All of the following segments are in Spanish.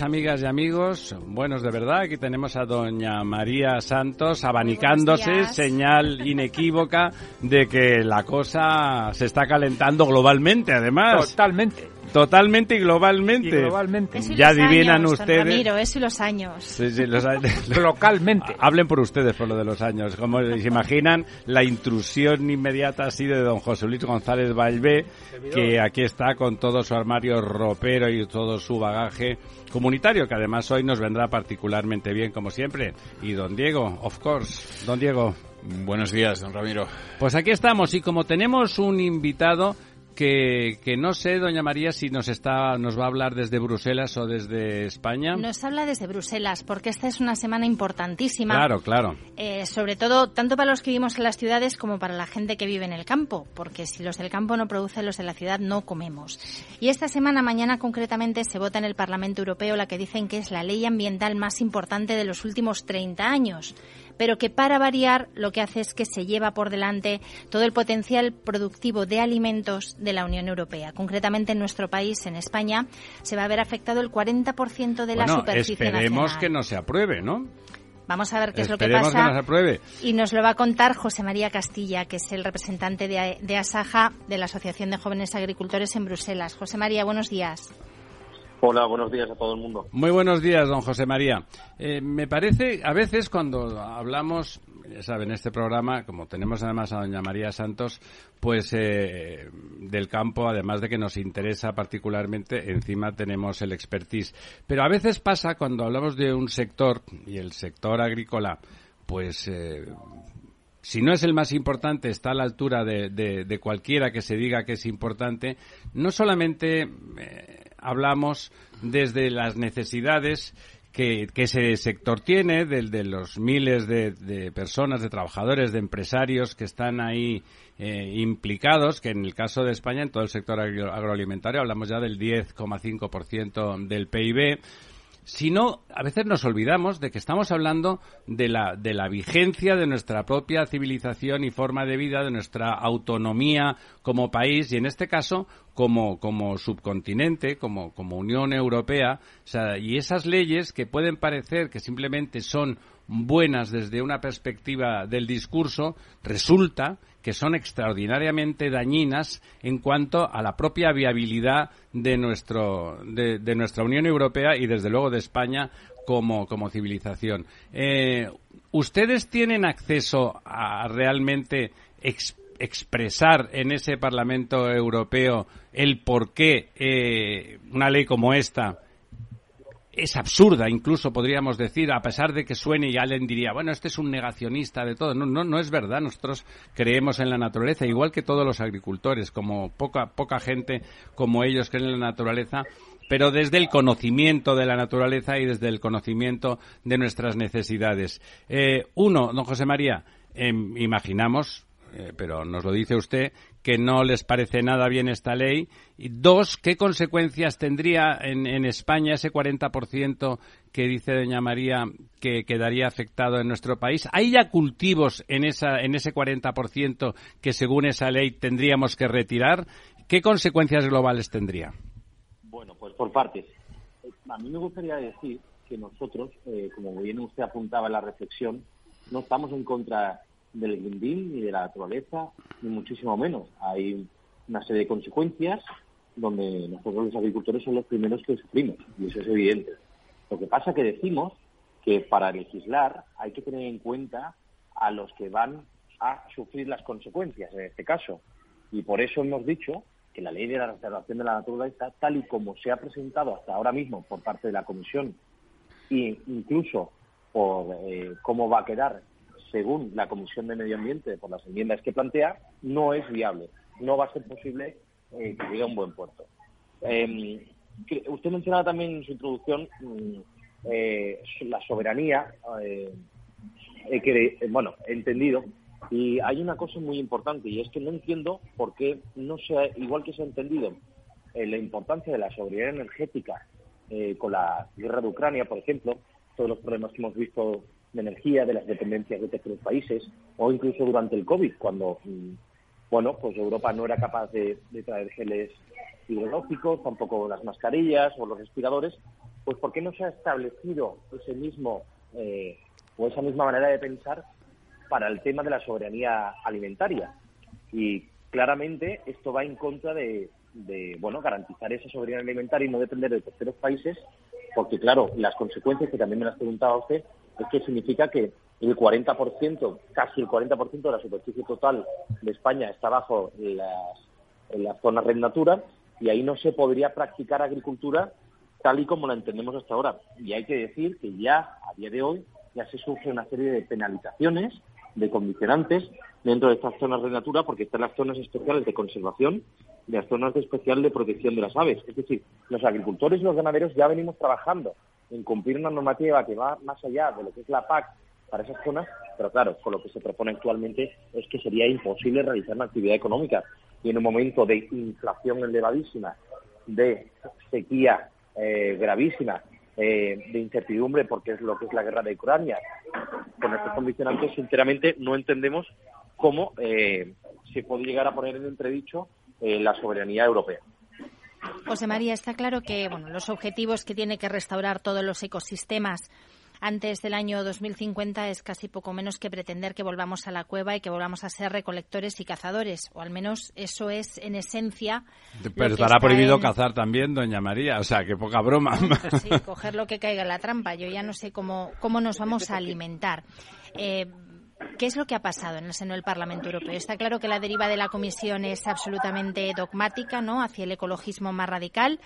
Amigas y amigos. Buenos de verdad. Aquí tenemos a doña María Santos abanicándose, señal inequívoca de que la cosa se está calentando globalmente, además. Totalmente. Totalmente y globalmente. Y globalmente. ya adivinan ustedes. Ramiro, eso y los años. Sí, sí, los años. Localmente. Hablen por ustedes por lo de los años. Como se imaginan, la intrusión inmediata ha sido de don José Luis González Valvé, que aquí está con todo su armario ropero y todo su bagaje comunitario, que además hoy nos vendrá particularmente bien, como siempre. Y don Diego, of course. Don Diego. Buenos días, don Ramiro. Pues aquí estamos y como tenemos un invitado que, que, no sé, doña María, si nos está, nos va a hablar desde Bruselas o desde España. Nos habla desde Bruselas, porque esta es una semana importantísima. Claro, claro. Eh, sobre todo, tanto para los que vivimos en las ciudades como para la gente que vive en el campo, porque si los del campo no producen, los de la ciudad no comemos. Y esta semana, mañana concretamente, se vota en el Parlamento Europeo la que dicen que es la ley ambiental más importante de los últimos 30 años pero que para variar lo que hace es que se lleva por delante todo el potencial productivo de alimentos de la Unión Europea. Concretamente en nuestro país, en España, se va a ver afectado el 40% de la superficie esperemos nacional. que no se apruebe, ¿no? Vamos a ver qué es lo que pasa. que nos apruebe. Y nos lo va a contar José María Castilla, que es el representante de, de Asaja, de la Asociación de Jóvenes Agricultores en Bruselas. José María, buenos días. Hola, buenos días a todo el mundo. Muy buenos días, don José María. Eh, me parece, a veces cuando hablamos, ya saben, este programa, como tenemos además a doña María Santos, pues eh, del campo, además de que nos interesa particularmente, encima tenemos el expertise. Pero a veces pasa cuando hablamos de un sector, y el sector agrícola, pues... Eh, si no es el más importante, está a la altura de, cualquiera que se diga que es importante, no solamente eh, hablamos desde las necesidades que, ese sector tiene, de, de los miles de, de, personas, de trabajadores, de empresarios que están ahí eh, implicados, que en el caso de España, en todo el sector agro agroalimentario, hablamos ya del 10,5% del PIB, sino a veces nos olvidamos de que estamos hablando de la, de la vigencia de nuestra propia civilización y forma de vida, de nuestra autonomía como país y en este caso como, como subcontinente, como, como Unión Europea, o sea, y esas leyes que pueden parecer que simplemente son buenas desde una perspectiva del discurso, resulta que son extraordinariamente dañinas en cuanto a la propia viabilidad de, nuestro, de, nuestra Unión Europea y, desde luego, de España como, como civilización. Eh, ¿Ustedes tienen acceso a realmente ex, expresar en ese Parlamento Europeo el por qué eh, una ley como esta es absurda, incluso podríamos decir, a pesar de que suene y alguien diría, bueno, este es un negacionista de todo. No, no, no es verdad. Nosotros creemos en la naturaleza, igual que todos los agricultores, como poca, poca gente como ellos creen en la naturaleza, pero desde el conocimiento de la naturaleza y desde el conocimiento de nuestras necesidades. Eh, uno, don José María, eh, imaginamos, eh, pero nos lo dice usted, que no les parece nada bien esta ley. Y dos, ¿qué consecuencias tendría en, en España ese 40% que dice doña María que quedaría afectado en nuestro país? ¿Hay ya cultivos en, esa, en ese 40% que según esa ley tendríamos que retirar? ¿Qué consecuencias globales tendría? Bueno, pues por partes. A mí me gustaría decir que nosotros, eh, como bien usted apuntaba en la reflexión, no estamos en contra del Green Deal ni de la naturaleza, ni muchísimo menos. Hay una serie de consecuencias donde nosotros los agricultores son los primeros que sufrimos, y eso es evidente. Lo que pasa es que decimos que para legislar hay que tener en cuenta a los que van a sufrir las consecuencias en este caso. Y por eso hemos dicho que la ley de la restauración de la naturaleza, tal y como se ha presentado hasta ahora mismo por parte de la Comisión, e incluso por eh, cómo va a quedar según la Comisión de Medio Ambiente, por las enmiendas que plantea, no es viable. No va a ser posible eh, que llegue a un buen puerto. Em, usted mencionaba también en su introducción mm, eh, la soberanía, eh, que, bueno, entendido, y hay una cosa muy importante, y es que no entiendo por qué no se, igual que se ha entendido la importancia de la soberanía energética con la guerra de Ucrania, por ejemplo, todos los problemas que hemos visto de energía, de las dependencias de terceros países, o incluso durante el COVID, cuando mm, bueno, pues Europa no era capaz de, traer geles hidrológicos, tampoco las mascarillas o los respiradores, pues ¿por qué no se ha establecido ese mismo eh, o esa misma manera de pensar para el tema de la soberanía alimentaria? Y claramente esto va en contra de, de bueno garantizar esa soberanía alimentaria y no depender de terceros países, porque claro, las consecuencias que también me las preguntaba usted es que significa que el 40%, casi el 40% de la superficie total de España está bajo las, zonas red natura y ahí no se podría practicar agricultura tal y como la entendemos hasta ahora. Y hay que decir que ya a día de hoy ya se sufre una serie de penalizaciones, de condicionantes dentro de estas zonas red natura porque están las zonas especiales de conservación y las zonas de especial de protección de las aves. Es decir, los agricultores y los ganaderos ya venimos trabajando en cumplir una normativa que va más allá de lo que es la PAC para esas zonas, pero claro, con lo que se propone actualmente es que sería imposible realizar una actividad económica. Y en un momento de inflación elevadísima, de sequía eh, gravísima, eh, de incertidumbre porque es lo que es la guerra de Ucrania, con estos condicionantes, sinceramente no entendemos cómo eh, se puede llegar a poner en entredicho la soberanía europea. José María, está claro que bueno, los objetivos que tiene que restaurar todos los ecosistemas antes del año 2050 es casi poco menos que pretender que volvamos a la cueva y que volvamos a ser recolectores y cazadores, o al menos eso es en esencia. Pero estará prohibido cazar también, doña María, o sea, que poca broma. Sí, coger lo que caiga en la trampa. Yo ya no sé cómo, cómo nos vamos a alimentar. Eh, ¿Qué es lo que ha pasado en el seno del Parlamento Europeo? Está claro que la deriva de la Comisión es absolutamente dogmática, ¿no? Hacia el ecologismo más radical.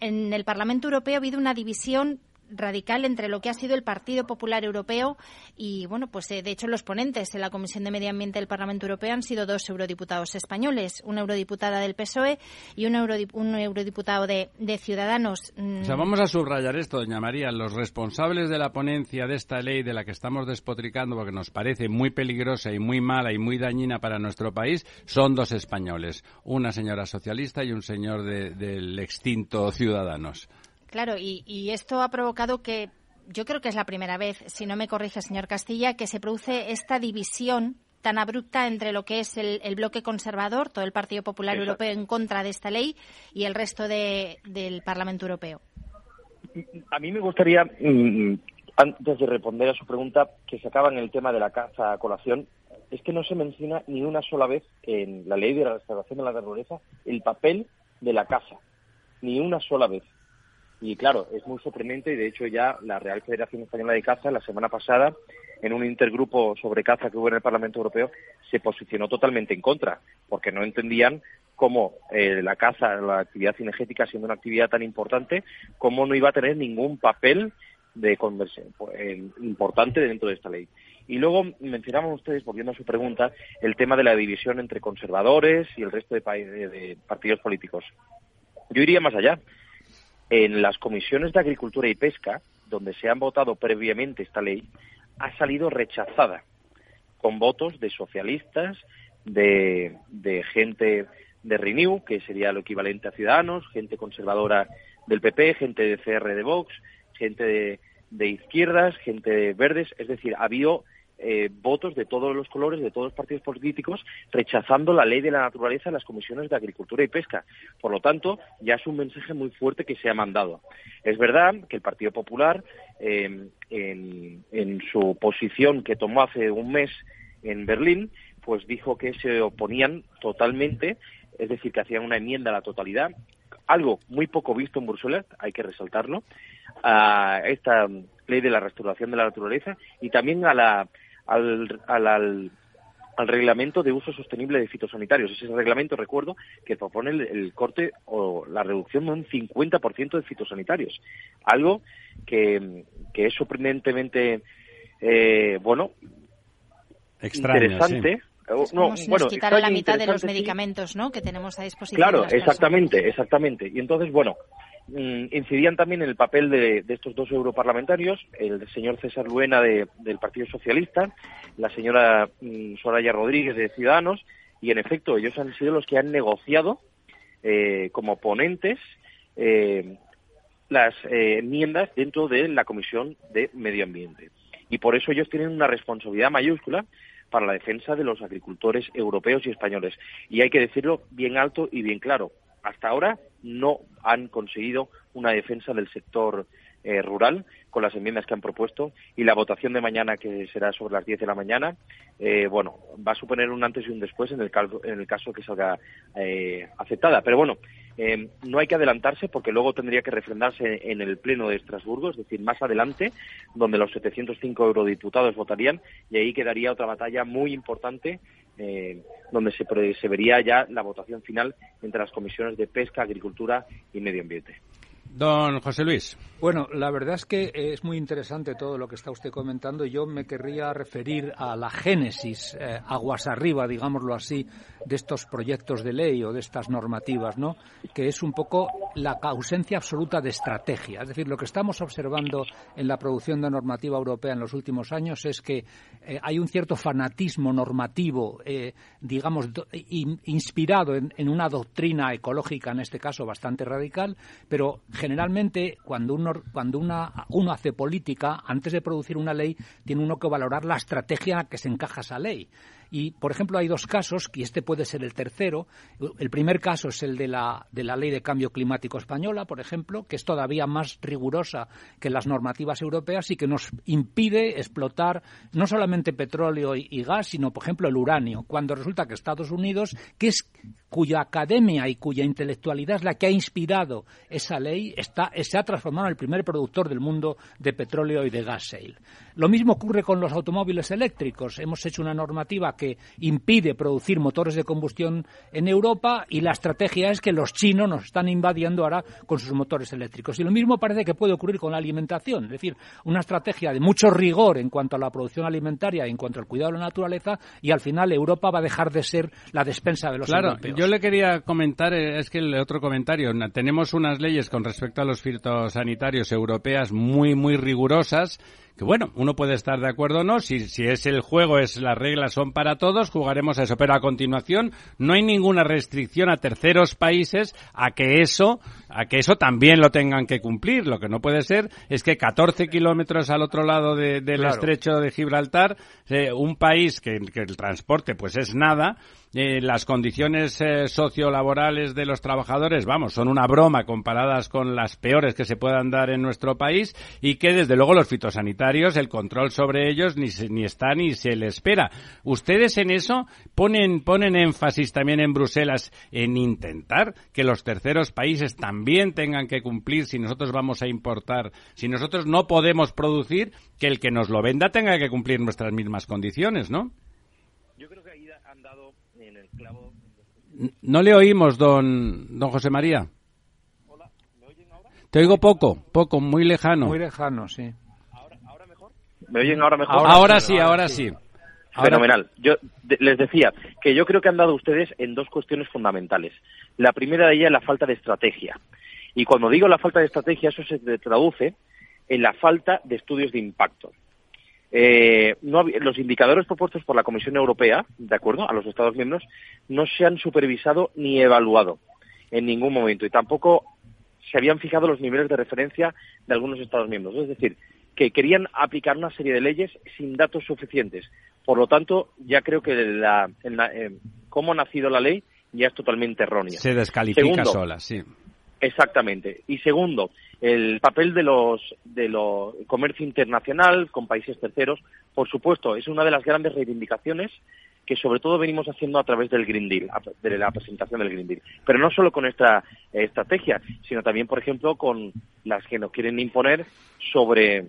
En el Parlamento Europeo ha habido una división radical entre lo que ha sido el Partido Popular Europeo y, bueno, pues eh, de hecho los ponentes en la Comisión de Medio Ambiente del Parlamento Europeo han sido dos eurodiputados españoles, una eurodiputada del PSOE y un, eurodiputado de, Ciudadanos. O sea, vamos a subrayar esto, doña María. Los responsables de la ponencia de esta ley de la que estamos despotricando porque nos parece muy peligrosa y muy mala y muy dañina para nuestro país son dos españoles, una señora socialista y un señor del extinto Ciudadanos. Claro, y, esto ha provocado que yo creo que es la primera vez, si no me corrige, señor Castilla, que se produce esta división tan abrupta entre lo que es el, bloque conservador, todo el Partido Popular Europeo en contra de esta ley, y el resto del Parlamento Europeo. A mí me gustaría, mm, antes de responder a su pregunta, que se acaba en el tema de la caza a colación, es que no se menciona ni una sola vez en la ley de la restauración de la naturaleza el papel de la caza, ni una sola vez. Y claro, es muy sorprendente y de hecho ya la Real Federación Española de Caza la semana pasada, en un intergrupo sobre caza que hubo en el Parlamento Europeo, se posicionó totalmente en contra, porque no entendían cómo eh, la caza, la actividad cinegética, siendo una actividad tan importante, cómo no iba a tener ningún papel de pues, importante dentro de esta ley. Y luego mencionaban ustedes, volviendo a su pregunta, el tema de la división entre conservadores y el resto de, de partidos políticos. Yo iría más allá en las comisiones de Agricultura y Pesca, donde se han votado previamente esta ley, ha salido rechazada con votos de socialistas, de, gente de Renew, que sería lo equivalente a Ciudadanos, gente conservadora del PP, gente de CR de Vox, gente de, de izquierdas, gente de verdes, es decir, ha habido eh, votos de todos los colores, de todos los partidos políticos, rechazando la ley de la naturaleza en las comisiones de Agricultura y Pesca. Por lo tanto, ya es un mensaje muy fuerte que se ha mandado. Es verdad que el Partido Popular, em, en, en su posición que tomó hace un mes en Berlín, pues dijo que se oponían totalmente, es decir, que hacían una enmienda a la totalidad algo muy poco visto en Bruselas, hay que resaltarlo, a esta ley de la restauración de la naturaleza y también a la, al, al, al reglamento de uso sostenible de fitosanitarios. Ese reglamento, recuerdo, que propone el, corte o la reducción de un 50% de fitosanitarios. Algo que, que es sorprendentemente, eh, bueno, interesante. No, bueno, quitar la mitad de los medicamentos ¿no? que tenemos a disposición. Claro, exactamente, exactamente. Y entonces, bueno, incidían también en el papel de, estos dos europarlamentarios, el señor César Luena del Partido Socialista, la señora mm, Soraya Rodríguez de Ciudadanos, y en efecto ellos han sido los que han negociado eh, como ponentes eh, las eh, enmiendas dentro de la Comisión de Medio Ambiente. Y por eso ellos tienen una responsabilidad mayúscula para la defensa de los agricultores europeos y españoles. Y hay que decirlo bien alto y bien claro hasta ahora no han conseguido una defensa del sector eh, rural con las enmiendas que han propuesto y la votación de mañana que será sobre las 10 de la mañana eh, bueno va a suponer un antes y un después en el caso en el caso que salga eh, aceptada. Pero bueno no hay que adelantarse porque luego tendría que refrendarse en el pleno de Estrasburgo es decir más adelante donde los 705 eurodiputados votarían y ahí quedaría otra batalla muy importante eh, donde se, se vería ya la votación final entre las comisiones de pesca, agricultura y medio ambiente. Don José Luis. Bueno, la verdad es que es muy interesante todo lo que está usted comentando. Yo me querría referir a la génesis, eh, aguas arriba, digámoslo así, de estos proyectos de ley o de estas normativas, ¿no? Que es un poco la ausencia absoluta de estrategia. Es decir, lo que estamos observando en la producción de normativa europea en los últimos años es que eh, hay un cierto fanatismo normativo, eh, digamos, inspirado en, en, una doctrina ecológica, en este caso bastante radical, pero generalmente cuando uno, cuando una, uno hace política, antes de producir una ley, tiene uno que valorar la estrategia en la que se encaja esa ley. Y, por ejemplo, hay dos casos, y este puede ser el tercero. El primer caso es el de la, de la Ley de Cambio Climático Española, por ejemplo, que es todavía más rigurosa que las normativas europeas y que nos impide explotar no solamente petróleo y, gas, sino, por ejemplo, el uranio, cuando resulta que Estados Unidos, que es cuya academia y cuya intelectualidad es la que ha inspirado esa ley, está, se ha transformado en el primer productor del mundo de petróleo y de gas shale. Lo mismo ocurre con los automóviles eléctricos. Hemos hecho una normativa que impide producir motores de combustión en Europa y la estrategia es que los chinos nos están invadiendo ahora con sus motores eléctricos. Y lo mismo parece que puede ocurrir con la alimentación, es decir, una estrategia de mucho rigor en cuanto a la producción alimentaria y en cuanto al cuidado de la naturaleza y al final Europa va a dejar de ser la despensa de los claro, Yo le quería comentar, eh, es que el otro comentario, tenemos unas leyes con respecto a los fitosanitarios europeas muy, muy rigurosas que bueno, uno puede estar de acuerdo o no, si, si es el juego, es las reglas son para todos, jugaremos a eso, pero a continuación no hay ninguna restricción a terceros países a que eso, a que eso también lo tengan que cumplir. Lo que no puede ser es que 14 kilómetros al otro lado del estrecho de Gibraltar, eh, un país que, que el transporte pues es nada, eh, las condiciones eh, sociolaborales de los trabajadores, vamos, son una broma comparadas con las peores que se puedan dar en nuestro país y que desde luego los fitosanitarios, el control sobre ellos ni, ni está ni se le espera. Ustedes en eso ponen, ponen énfasis también en Bruselas en intentar que los terceros países también tengan que cumplir si nosotros vamos a importar, si nosotros no podemos producir, que el que nos lo venda tenga que cumplir nuestras mismas condiciones, ¿no? No le oímos, don, don José María. Hola, ¿me oyen ahora? Te oigo poco, poco, muy lejano. Muy lejano, sí. ¿Ahora, mejor? ¿Me oyen ahora mejor? Ahora, sí, ahora, sí. Fenomenal. Yo les decía que yo creo que han dado ustedes en dos cuestiones fundamentales. La primera de ellas es la falta de estrategia. Y cuando digo la falta de estrategia, eso se traduce en la falta de estudios de impacto. Eh, no, los indicadores propuestos por la Comisión Europea, de acuerdo, a los Estados miembros, no se han supervisado ni evaluado en ningún momento y tampoco se habían fijado los niveles de referencia de algunos Estados miembros. Es decir, que querían aplicar una serie de leyes sin datos suficientes. Por lo tanto, ya creo que la, eh, cómo ha nacido la ley ya es totalmente errónea. Se descalifica sola, sí. Exactamente. Y segundo, el papel de los de lo comercio internacional con países terceros, por supuesto, es una de las grandes reivindicaciones que sobre todo venimos haciendo a través del Green Deal, de la presentación del Green Deal. Pero no solo con esta eh, estrategia, sino también, por ejemplo, con las que nos quieren imponer sobre,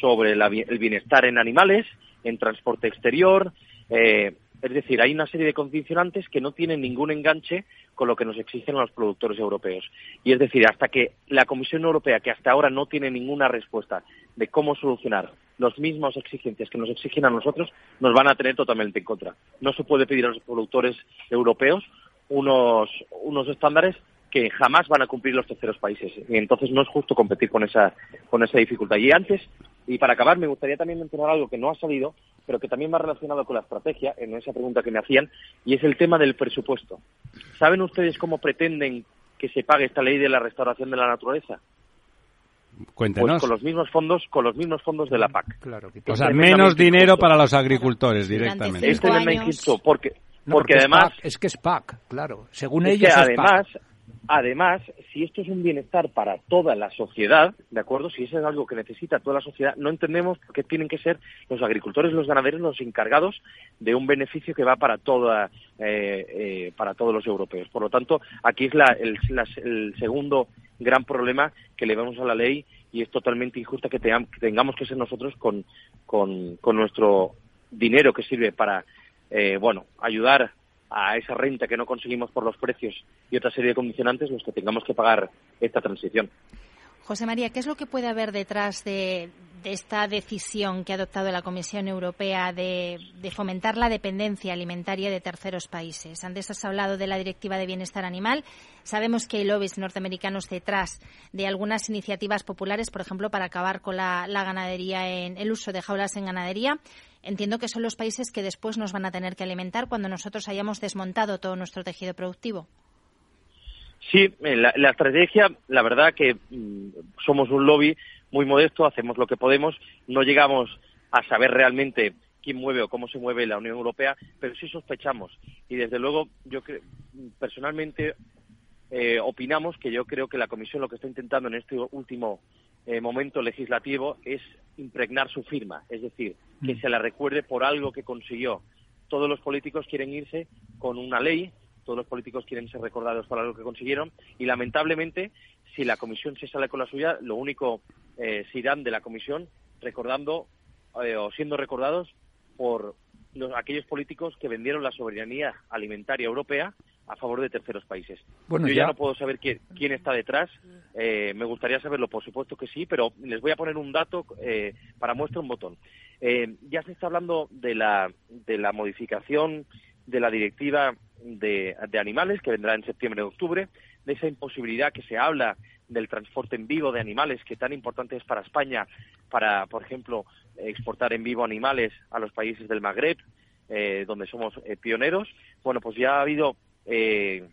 sobre el bienestar en animales, en transporte exterior. Eh, es decir, hay una serie de condicionantes que no tienen ningún enganche con lo que nos exigen los productores europeos. Y es decir, hasta que la Comisión Europea, que hasta ahora no tiene ninguna respuesta de cómo solucionar las mismas exigencias que nos exigen a nosotros, nos van a tener totalmente en contra. No se puede pedir a los productores europeos unos, unos estándares que jamás van a cumplir los terceros países. Y entonces no es justo competir con esa, con esa dificultad. Y antes, y para acabar, me gustaría también mencionar algo que no ha salido, pero que también va relacionado con la estrategia, en esa pregunta que me hacían, y es el tema del presupuesto. ¿Saben ustedes cómo pretenden que se pague esta ley de la restauración de la naturaleza? Cuéntenos. Pues con los mismos fondos, con los mismos fondos de la PAC. Claro, o sea, menos dinero para los agricultores directamente. Este es el injusto, porque, porque, además... Es, que es PAC, claro. Según ellos además, Además, si esto es un bienestar para toda la sociedad, ¿de acuerdo? Si eso es algo que necesita toda la sociedad, no entendemos por qué tienen que ser los agricultores, los ganaderos, los encargados de un beneficio que va para toda, eh, eh, para todos los europeos. Por lo tanto, aquí es el, segundo gran problema que le vemos a la ley y es totalmente injusta que, tengamos que ser nosotros con, nuestro dinero que sirve para, eh, bueno, ayudar a esa renta que no conseguimos por los precios y otra serie de condicionantes los que tengamos que pagar esta transición. José María, ¿qué es lo que puede haber detrás de, esta decisión que ha adoptado la Comisión Europea de, fomentar la dependencia alimentaria de terceros países? Antes has hablado de la Directiva de Bienestar Animal. Sabemos que hay lobbies norteamericanos detrás de algunas iniciativas populares, por ejemplo, para acabar con la, la ganadería en el uso de jaulas en ganadería. Entiendo que son los países que después nos van a tener que alimentar cuando nosotros hayamos desmontado todo nuestro tejido productivo. Sí, eh, la, estrategia, la verdad que mm, somos un lobby muy modesto, hacemos lo que podemos, no llegamos a saber realmente quién mueve o cómo se mueve la Unión Europea, pero sí sospechamos. Y desde luego, yo personalmente eh, opinamos que yo creo que la Comisión lo que está intentando en este último eh, momento legislativo es impregnar su firma, es decir, que mm. se la recuerde por algo que consiguió. Todos los políticos quieren irse con una ley todos los políticos quieren ser recordados por algo que consiguieron y lamentablemente si la comisión se sale con la suya, lo único eh, se irán de la comisión recordando eh, o siendo recordados por los, aquellos políticos que vendieron la soberanía alimentaria europea a favor de terceros países. Bueno, Yo ya, no puedo saber quién, quién está detrás. Eh, me gustaría saberlo, por supuesto que sí, pero les voy a poner un dato eh, para muestra un botón. ya se está hablando de la, de la modificación de la directiva de, animales, que vendrá en septiembre o octubre, de esa imposibilidad que se habla del transporte en vivo de animales, que tan importante es para España, para, por ejemplo, exportar en vivo animales a los países del Magreb, eh, donde somos eh, pioneros. Bueno, pues ya ha habido eh,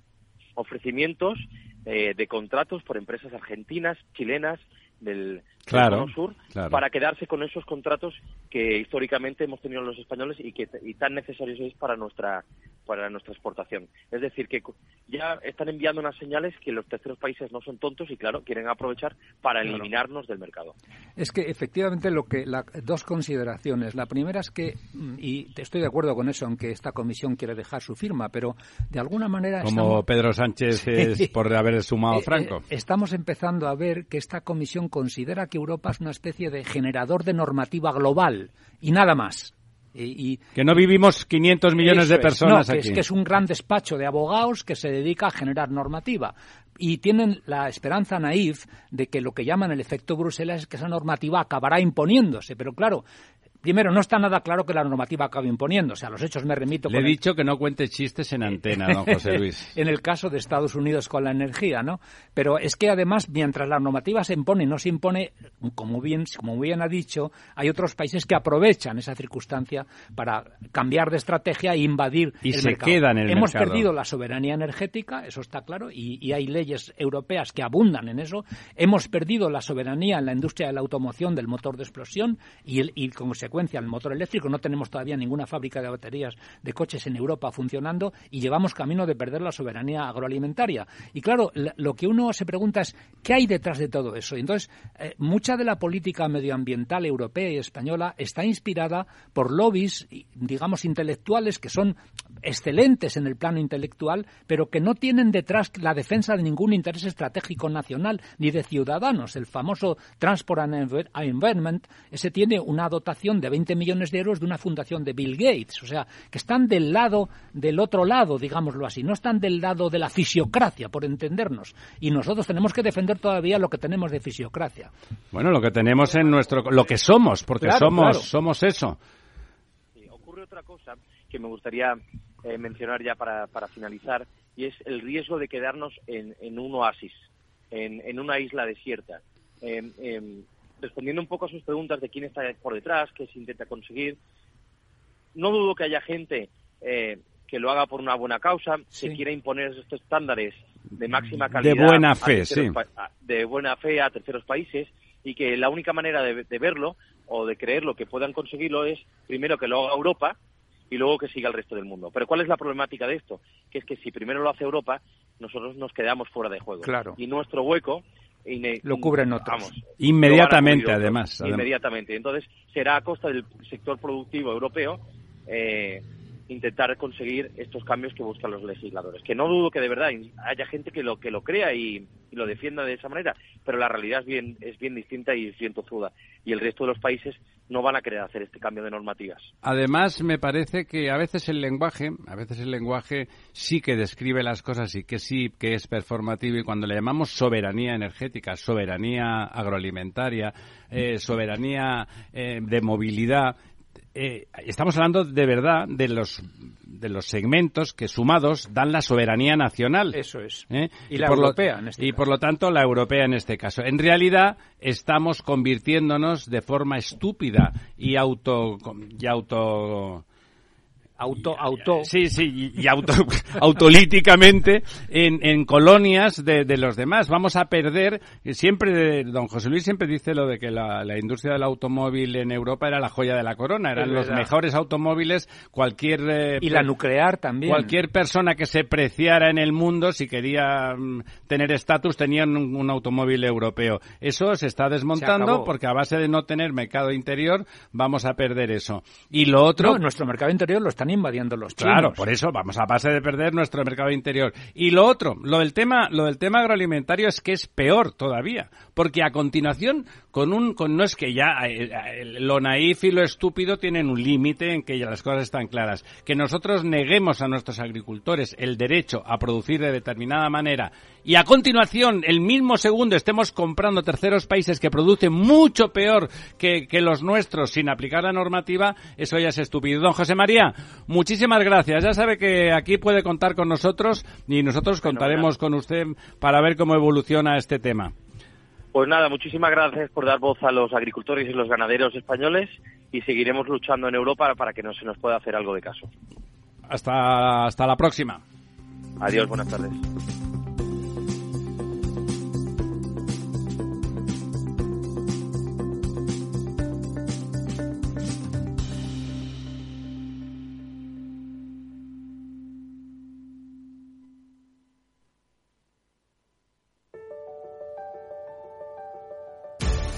ofrecimientos de contratos por empresas argentinas, chilenas, del, sur para quedarse con esos contratos que históricamente hemos tenido los españoles y que y tan necesarios es para nuestra para nuestra exportación. Es decir, que ya están enviando unas señales que los terceros países no son tontos y, claro, quieren aprovechar para eliminarnos del mercado. Es que, efectivamente, lo que dos consideraciones. La primera es que, mm, y estoy de acuerdo con eso, aunque esta comisión quiere dejar su firma, pero de alguna manera... Como Pedro Sánchez es por haber sumado eh, Franco. Eh, estamos empezando a ver que esta comisión considera que Europa es una especie de generador de normativa global y nada más. Y, que no vivimos 500 millones de personas aquí. Es, que es un gran despacho de abogados que se dedica a generar normativa. Y tienen la esperanza naif de que lo que llaman el efecto Bruselas es que esa normativa acabará imponiéndose. Pero claro, Primero, no está nada claro que la normativa acabe imponiendo. O sea, los hechos me remito. Le he dicho que no cuente chistes en antena, don José Luis. en el caso de Estados Unidos con la energía, ¿no? Pero es que además, mientras la normativa se impone y no se impone, como bien, como bien ha dicho, hay otros países que aprovechan esa circunstancia para cambiar de estrategia e invadir y el se mercado. quedan en el Hemos perdido la soberanía energética, eso está claro, y, y hay leyes europeas que abundan en eso. Hemos perdido la soberanía en la industria de la automoción del motor de explosión y, el, y consecuencia el motor eléctrico. No tenemos todavía ninguna fábrica de baterías de coches en Europa funcionando y llevamos camino de perder la soberanía agroalimentaria. Y claro, lo que uno se pregunta es ¿qué hay detrás de todo eso? entonces, eh, mucha de la política medioambiental europea y española está inspirada por lobbies, digamos, intelectuales que son excelentes en el plano intelectual, pero que no tienen detrás la defensa de ningún interés estratégico nacional ni de ciudadanos. El famoso Transport and Environment, ese tiene una dotación de 20 millones de euros de una fundación de Bill Gates. O sea, que están del lado, del otro lado, digámoslo así. No están del lado de la fisiocracia, por entendernos. Y nosotros tenemos que defender todavía lo que tenemos de fisiocracia. Bueno, lo que tenemos en nuestro, lo que somos, porque somos, somos eso. ocurre otra cosa que me gustaría eh, mencionar ya para, para, finalizar, y es el riesgo de quedarnos en, en un oasis, en, en, una isla desierta. Em, em, respondiendo un poco a sus preguntas de quién está por detrás, qué se intenta conseguir, no dudo que haya gente eh, que lo haga por una buena causa, que quiera imponer estos estándares de máxima calidad. De buena fe, sí. De buena fe a terceros países y que la única manera de, de verlo o de creerlo que puedan conseguirlo es primero que lo haga Europa y luego que siga el resto del mundo. Pero ¿cuál es la problemática de esto? Que es que si primero lo hace Europa, nosotros nos quedamos fuera de juego. Claro. Y nuestro hueco lo cubren otros. inmediatamente, además, Inmediatamente. Entonces, será a costa del sector productivo europeo eh, intentar conseguir estos cambios que buscan los legisladores. Que no dudo que de verdad haya gente que lo que lo crea y, lo defienda de esa manera, pero la realidad es bien es bien distinta y es bien tozuda. Y el resto de los países no van a querer hacer este cambio de normativas. Además, me parece que a veces el lenguaje, a veces el lenguaje sí que describe las cosas y que sí que es performativo y cuando le llamamos soberanía energética, soberanía agroalimentaria, eh, soberanía eh, de movilidad, eh, estamos hablando de verdad de los de los segmentos que sumados dan la soberanía nacional. Eso es. ¿Eh? Y, la europea en este Y por lo tanto la europea en este caso. En realidad estamos convirtiéndonos de forma estúpida y auto y auto auto auto sí sí y auto autolíticamente en, en colonias de, de, los demás. Vamos a perder siempre don José Luis siempre dice lo de que la, la, industria del automóvil en Europa era la joya de la corona eran los mejores automóviles cualquier eh, y la nuclear también. cualquier persona que se preciara en el mundo si quería mm, tener estatus tenía un, un, automóvil europeo. Eso se está desmontando porque a base de no tener mercado interior vamos a perder eso. Y lo otro no, nuestro mercado interior lo está invadiendo los chinos. Claro, por eso vamos a base de perder nuestro mercado interior. Y lo otro, lo del tema, lo del tema agroalimentario es que es peor todavía, porque a continuación con un, con no es que ya eh, eh, lo naif y lo estúpido tienen un límite en que ya las cosas están claras, que nosotros neguemos a nuestros agricultores el derecho a producir de determinada manera y a continuación, el mismo segundo, estemos comprando terceros países que producen mucho peor que, que los nuestros sin aplicar la normativa, eso ya es estúpido. Don José María, muchísimas gracias. Ya sabe que aquí puede contar con nosotros y nosotros contaremos con usted para ver cómo evoluciona este tema. Pues nada, muchísimas gracias por dar voz a los agricultores y los ganaderos españoles y seguiremos luchando en Europa para que no se nos pueda hacer algo de caso. Hasta, hasta la próxima. Adiós, buenas tardes.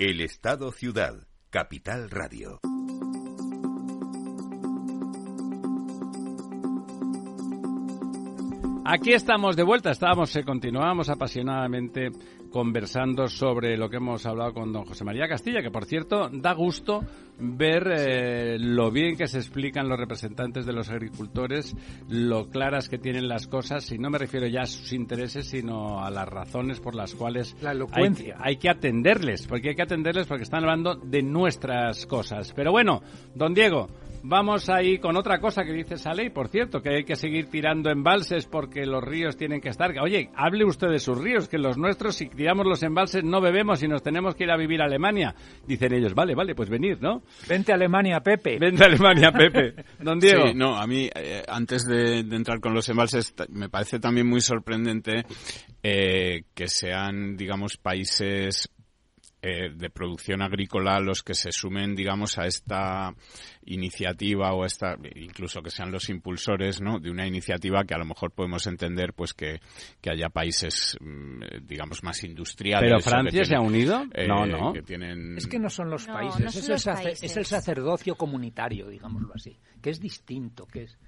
El Estado Ciudad, Capital Radio. Aquí estamos de vuelta, estábamos, eh, continuamos apasionadamente conversando sobre lo que hemos hablado con don José María Castilla, que por cierto da gusto ver eh, lo bien que se explican los representantes de los agricultores, lo claras que tienen las cosas, y no me refiero ya a sus intereses, sino a las razones por las cuales La hay, hay que atenderles, porque hay que atenderles porque están hablando de nuestras cosas. Pero bueno, don Diego, Vamos ahí con otra cosa que dice esa ley, por cierto, que hay que seguir tirando embalses porque los ríos tienen que estar. Oye, hable usted de sus ríos, que los nuestros, si tiramos los embalses, no bebemos y nos tenemos que ir a vivir a Alemania. Dicen ellos, vale, vale, pues venir, ¿no? Vente a Alemania, Pepe. Vente a Alemania, Pepe. Don Diego. Sí, no, a mí, eh, antes de, de entrar con los embalses, me parece también muy sorprendente eh, que sean, digamos, países eh, de producción agrícola los que se sumen, digamos, a esta iniciativa o a esta, incluso que sean los impulsores, ¿no? De una iniciativa que a lo mejor podemos entender, pues, que, que haya países, mm, eh, digamos, más industriales. ¿Pero Francia se ha unido? eh, No, no. Que tienen... Es que no son los No, países, no son es, el los países. es el sacerdocio comunitario, digámoslo así, que es distinto, que es...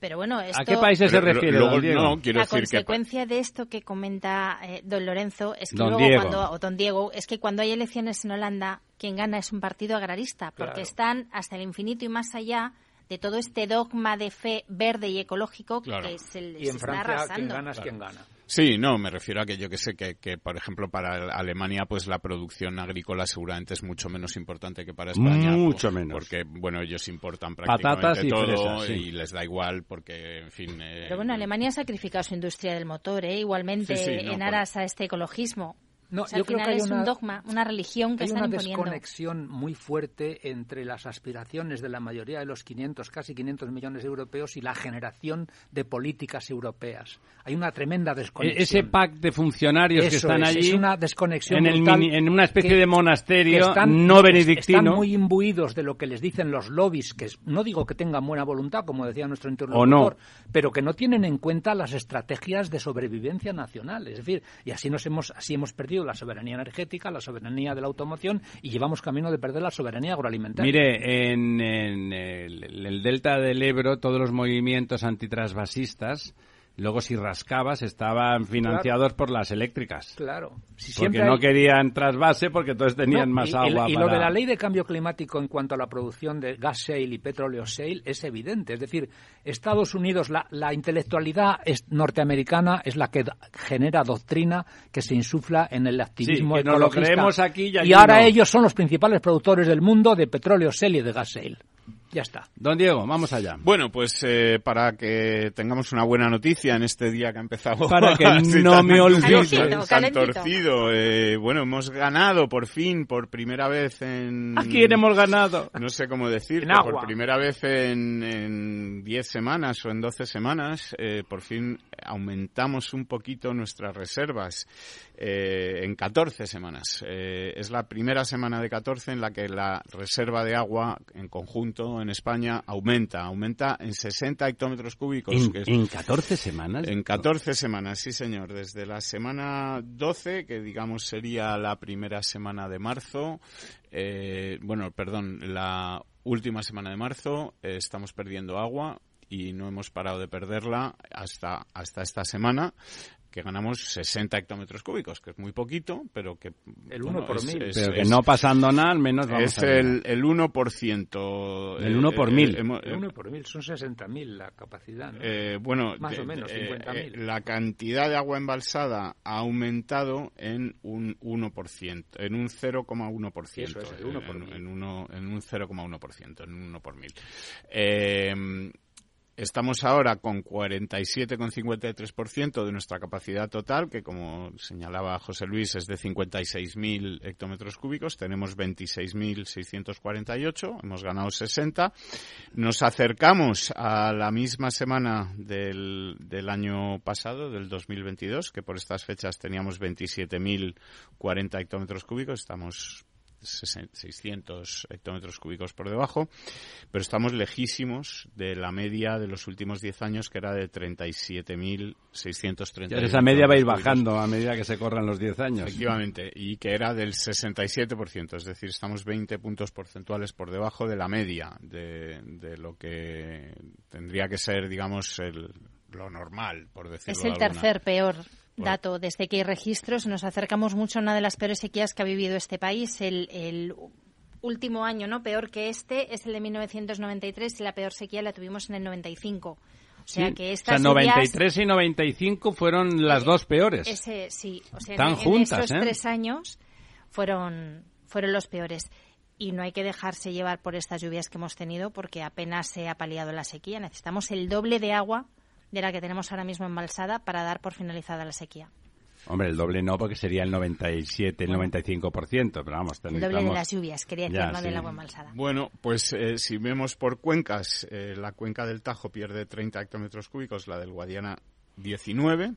Pero bueno, esto... ¿A qué países se Pero lo- refiere, luego, don Diego? no, quiero la decir que... consecuencia de esto que comenta eh, don Lorenzo es que Don luego Diego. cuando o don Diego es que cuando hay elecciones en Holanda quien gana es un partido agrarista porque Claro. están hasta el infinito y más allá de todo este dogma de fe verde y ecológico Claro. que se, Y se en está Francia quien arrasando. gana es quien gana. Sí, no, me refiero a que yo que sé que, que, por ejemplo, para Alemania, pues la producción agrícola seguramente es mucho menos importante que para España. Mucho por- menos. Porque, bueno, ellos importan prácticamente Patatas y todo fresas, sí. y les da igual porque, en fin... eh, Pero bueno, Alemania ha sacrificado su industria del motor, ¿eh? igualmente Sí, sí, no, en por- aras a este ecologismo. No, O sea, yo al creo final que hay es una- un dogma, una religión que Hay están una imponiendo. desconexión muy fuerte entre las aspiraciones de la mayoría de los 500, casi 500 millones de europeos y la generación de políticas europeas. Hay una tremenda E- desconexión. Ese pack de funcionarios que Eso están es, allí es una desconexión en, el brutal mini- en una especie que- de que monasterio están, no Están benedictino muy imbuidos de lo que les dicen los lobbies, que no digo que tengan buena voluntad, como decía nuestro interlocutor, no. pero que no tienen en cuenta las estrategias de sobrevivencia nacional. Es decir, y así nos hemos, así hemos perdido la soberanía energética, la soberanía de la automoción y llevamos camino de perder la soberanía agroalimentaria. Mire, en, el, delta del Ebro, todos los movimientos antitrasvasistas, luego si rascabas, estaban financiados por las eléctricas. Claro. Si Porque no querían trasvase, porque entonces tenían No, más y, y- agua y para... lo de la ley de cambio climático en cuanto a la producción de gas shale y petróleo shale es evidente. Es decir, Estados Unidos, la, la intelectualidad es- norteamericana es la que genera doctrina que se insufla en el activismo que nos lo ecologista. creemos aquí y allí ahora no. ellos son los principales productores del mundo de petróleo shale y de gas shale. Ya está. Don Diego, vamos allá. Bueno, pues eh, para que tengamos una buena noticia en este día que ha empezado. Para que no tan- me olvide. Tan torcido. Eh, bueno, hemos ganado por fin, por primera vez en... ¿A quién hemos ganado? no sé cómo decir, por primera vez en, en 10 semanas o en 12 semanas, eh, por fin aumentamos un poquito nuestras reservas eh, en 14 semanas. Eh, es la primera semana de 14 en la que la reserva de agua en conjunto en España aumenta, aumenta en 60 hectómetros cúbicos. ¿En, que es- en 14 semanas? en 14 semanas, sí señor. Desde la semana 12, que digamos sería la primera semana de marzo, eh, bueno, perdón, la última semana de marzo, estamos perdiendo agua y no hemos parado de perderla hasta, hasta esta semana que ganamos 60 hectómetros cúbicos, que es muy poquito, pero que... El uno por mil. Pero que no pasando nada, al menos vamos es a el, el 1%. El uno por mil. hemos- El uno por mil son 60.000 la capacidad. ¿no? eh, bueno, Más de- o menos, de- 50.000. eh, la cantidad de agua embalsada ha aumentado en un 1%, en un 0,1%. Eso es, el uno por en, mil. en uno- en un 0,1%, en un 1 por mil. Estamos ahora con 47,53% de nuestra capacidad total, que como señalaba José Luis es de 56.000 hectómetros cúbicos. Tenemos 26.648, hemos ganado 60. Nos acercamos a la misma semana del, del año pasado, del 2022, que por estas fechas teníamos 27.040 hectómetros cúbicos. Estamos 600 hectómetros cúbicos por debajo, pero estamos lejísimos de la media de los últimos 10 años, que era de 37.630. Esa media va a ir bajando a medida que se corran los 10 años. Efectivamente, y que era del 67%, es decir, estamos 20 puntos porcentuales por debajo de la media de, de lo que tendría que ser, digamos, el, lo normal, por decirlo Es el tercer peor dato. Desde que hay registros nos acercamos mucho a una de las peores sequías que ha vivido este país. El, último año no peor que este es el de 1993 y la peor sequía la tuvimos en el 95. O sea que estas 93 y 95 fueron las dos peores. Ese, sí, o sea, Están en, juntas, esos ¿eh? tres años fueron, fueron los peores. Y no hay que dejarse llevar por estas lluvias que hemos tenido porque apenas se ha paliado la sequía. Necesitamos el doble de agua de la que tenemos ahora mismo embalsada para dar por finalizada la sequía. Hombre, el doble no, porque sería el 97, el 95%, pero vamos, El doble de las lluvias, quería decir, Ya, no sí. del agua embalsada. Bueno, pues eh, si vemos por cuencas, eh, la cuenca del Tajo pierde 30 hectómetros cúbicos, la del Guadiana 19.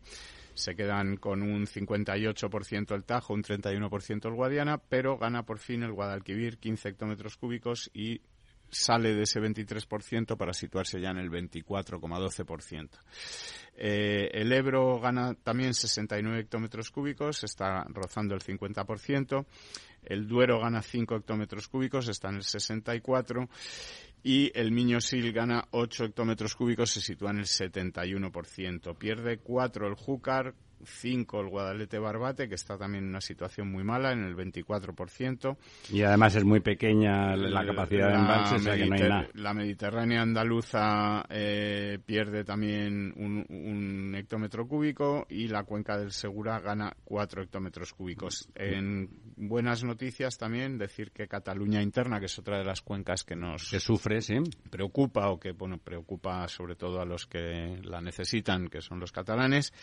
Se quedan con un 58% el Tajo, un 31% el Guadiana, pero gana por fin el Guadalquivir 15 hectómetros cúbicos y sale de ese 23% para situarse ya en el 24,12%. Eh, el Ebro gana también 69 hectómetros cúbicos, está rozando el 50%. El Duero gana 5 hectómetros cúbicos, está en el 64%. Y el Miño-Sil gana 8 hectómetros cúbicos, se sitúa en el 71%. Pierde 4 el Júcar, 5 el Guadalete Barbate, que está también en una situación muy mala, en el 24%. Y además es muy pequeña la capacidad de embalse, o sea que no hay nada. la Mediterránea andaluza eh, pierde también un, un hectómetro cúbico y la cuenca del Segura gana 4 hectómetros cúbicos. En buenas noticias también decir que Cataluña interna, que es otra de las cuencas que nos Que sufre, sí. preocupa o que bueno preocupa sobre todo a los que la necesitan, que son los catalanes,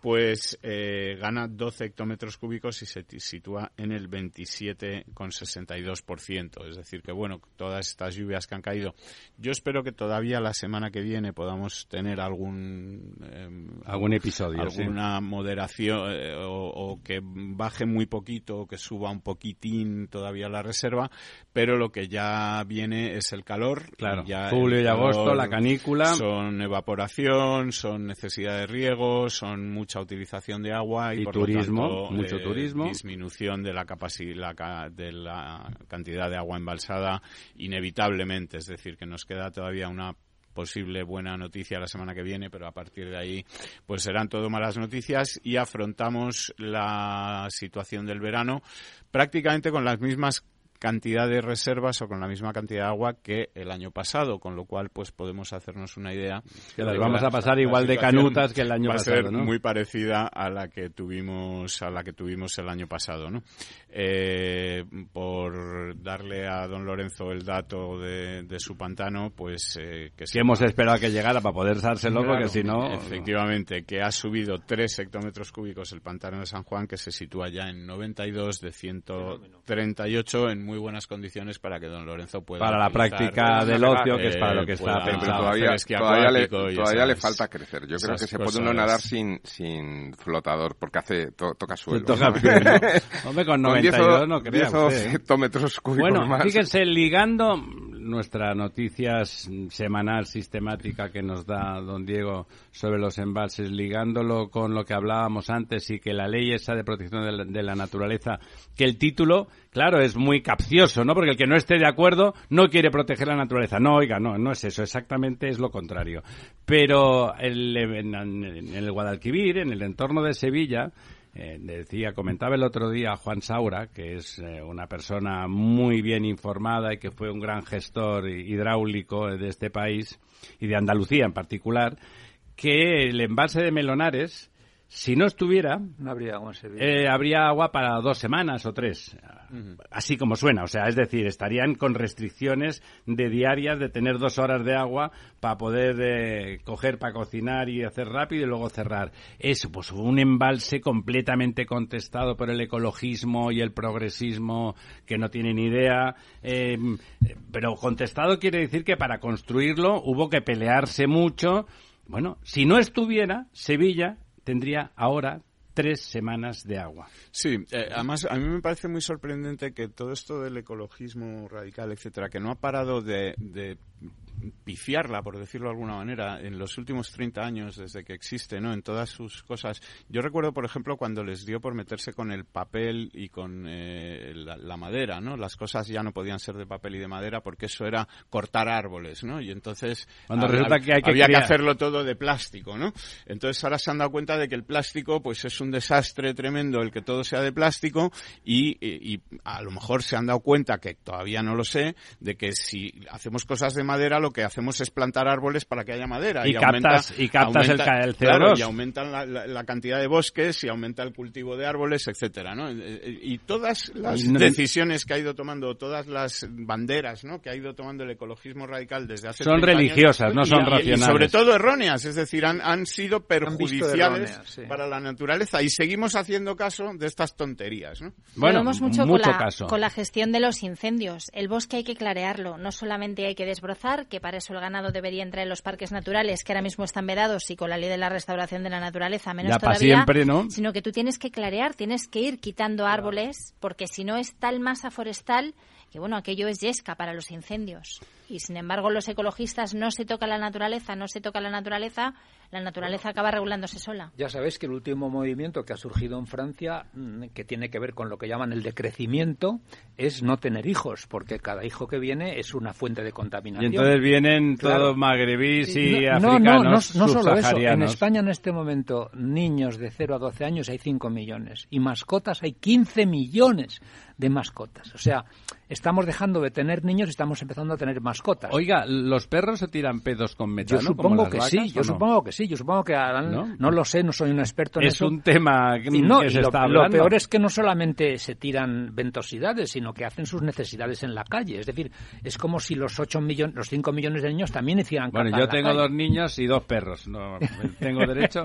pues eh, gana 12 hectómetros cúbicos y se sitúa en el 27,62%. Es decir, que bueno, todas estas lluvias que han caído, yo espero que todavía la semana que viene podamos tener algún em, Algún episodio, sí. alguna moderación eh, o, o que baje muy poquito o que suba un poquitín todavía la reserva, pero lo que ya viene es el calor. Claro, Ya julio y agosto, la canícula. Son evaporación, son necesidad de riego, son mucha utilización de agua y, Y por turismo, lo tanto, mucho eh, turismo. disminución de la capacidad de la cantidad de agua embalsada inevitablemente, es decir, que nos queda todavía una posible buena noticia la semana que viene, pero a partir de ahí pues serán todo malas noticias y afrontamos la situación del verano prácticamente con las mismas cantidad de reservas o con la misma cantidad de agua que el año pasado, con lo cual pues podemos hacernos una idea Que las vamos a pasar igual de canutas que el año va pasado, a ser ¿no? muy parecida a la que tuvimos a la que tuvimos el año pasado, ¿no? Eh, por darle a don Lorenzo el dato de, de su pantano, pues eh, que Que hemos esperado a que llegara para poder dárselo, porque Claro, si no... Efectivamente, que ha subido 3 hectómetros cúbicos el pantano de San Juan, que se sitúa ya en 92 de 138 en muy buenas condiciones para que don Lorenzo pueda. Para la práctica del ocio, que es para lo que eh, está pensado. hacer todavía, todavía, le, todavía le falta crecer. Yo creo que se puede uno nadar sin, sin flotador porque hace to- toca suelo. toca. Hombre, con 92 no crea 10 o usted. hectómetros cúbicos Bueno, más. fíjense, ligando nuestra noticias semanal sistemática que nos da don Diego sobre los embalses, ligándolo con lo que hablábamos antes y que la ley esa de protección de la, de la naturaleza, que el título, claro, es muy capcioso, ¿no? Porque el que no esté de acuerdo no quiere proteger la naturaleza. No, oiga, no, no es eso, exactamente es lo contrario. Pero el- en, el Guadalquivir, en el entorno de Sevilla, eh, decía, comentaba el otro día Juan Saura, que es eh, una persona muy bien informada y que fue un gran gestor hidráulico de este país y de Andalucía en particular, que el embalse de Melonares Si no estuviera, no habría agua, eh, habría agua para dos semanas o tres, así como suena. O sea, es decir, estarían con restricciones de diarias de tener dos horas de agua para poder eh, coger para cocinar y hacer rápido y luego cerrar. Es pues un embalse completamente contestado por el ecologismo y el progresismo que no tienen idea. Em, pero contestado quiere decir que para construirlo hubo que pelearse mucho. Bueno, si no estuviera, Sevilla tendría ahora tres semanas de agua. Sí, eh, además a mí me parece muy sorprendente que todo esto del ecologismo radical, etcétera, que no ha parado de pifiarla, por decirlo de alguna manera, en los últimos 30 años desde que existe, ¿no? En todas sus cosas. Yo recuerdo, por ejemplo, cuando les dio por meterse con el papel y con eh, la, madera, ¿no? Las cosas ya no podían ser de papel y de madera porque eso era cortar árboles, ¿no? Y entonces cuando resulta que hay que había que hacerlo todo de plástico, ¿no? Entonces ahora se han dado cuenta de que el plástico, pues es un desastre tremendo el que todo sea de plástico y, y a lo mejor se han dado cuenta que todavía no lo sé de que si hacemos cosas de madera lo que hacemos es plantar árboles para que haya madera. Y, captas, y captas el, el CO2. y aumentan la, cantidad de bosques y aumenta el cultivo de árboles, etcétera, ¿no? Y todas las decisiones que ha ido tomando, todas las banderas, ¿no? Que ha ido tomando el ecologismo radical desde hace Son religiosas, no son racionales. Y sobre todo erróneas, es decir, han, han sido perjudiciales para la naturaleza y seguimos haciendo caso de estas tonterías, ¿no? Bueno, mucho, con, la, caso. con la gestión de los incendios. El bosque hay que clarearlo, no solamente hay que desbrozar, que para eso el ganado debería entrar en los parques naturales, que ahora mismo están vedados y con la ley de la restauración de la naturaleza menos todavía, sino que tú tienes que clarear, tienes que ir quitando árboles, porque si no es tal masa forestal que bueno, aquello es yesca para los incendios. Y sin embargo, los ecologistas no se toca la naturaleza, no se toca la naturaleza, la naturaleza acaba regulándose sola. Ya sabéis que el último movimiento que ha surgido en Francia, mm, que tiene que ver con lo que llaman el decrecimiento, es no tener hijos, porque cada hijo que viene es una fuente de contaminación. Y entonces vienen todos magrebís y africanos. No, no, no, solo eso. En España en este momento, niños de 0 a 12 años hay 5 millones y mascotas hay 15 millones de mascotas. O sea, estamos dejando de tener niños y estamos empezando a tener mascotas. Oiga, ¿los perros se tiran pedos con metano? Yo supongo que sí, yo supongo que sí, yo supongo que ¿No? lo sé, no soy un experto en eso. Es un tema que, no, se está lo, Lo peor es que no solamente se tiran ventosidades, sino que hacen sus necesidades en la calle. Es decir, es como si los 8 millones, los 5 millones de niños también hicieran Bueno, yo tengo dos niños y dos perros. No, tengo derecho.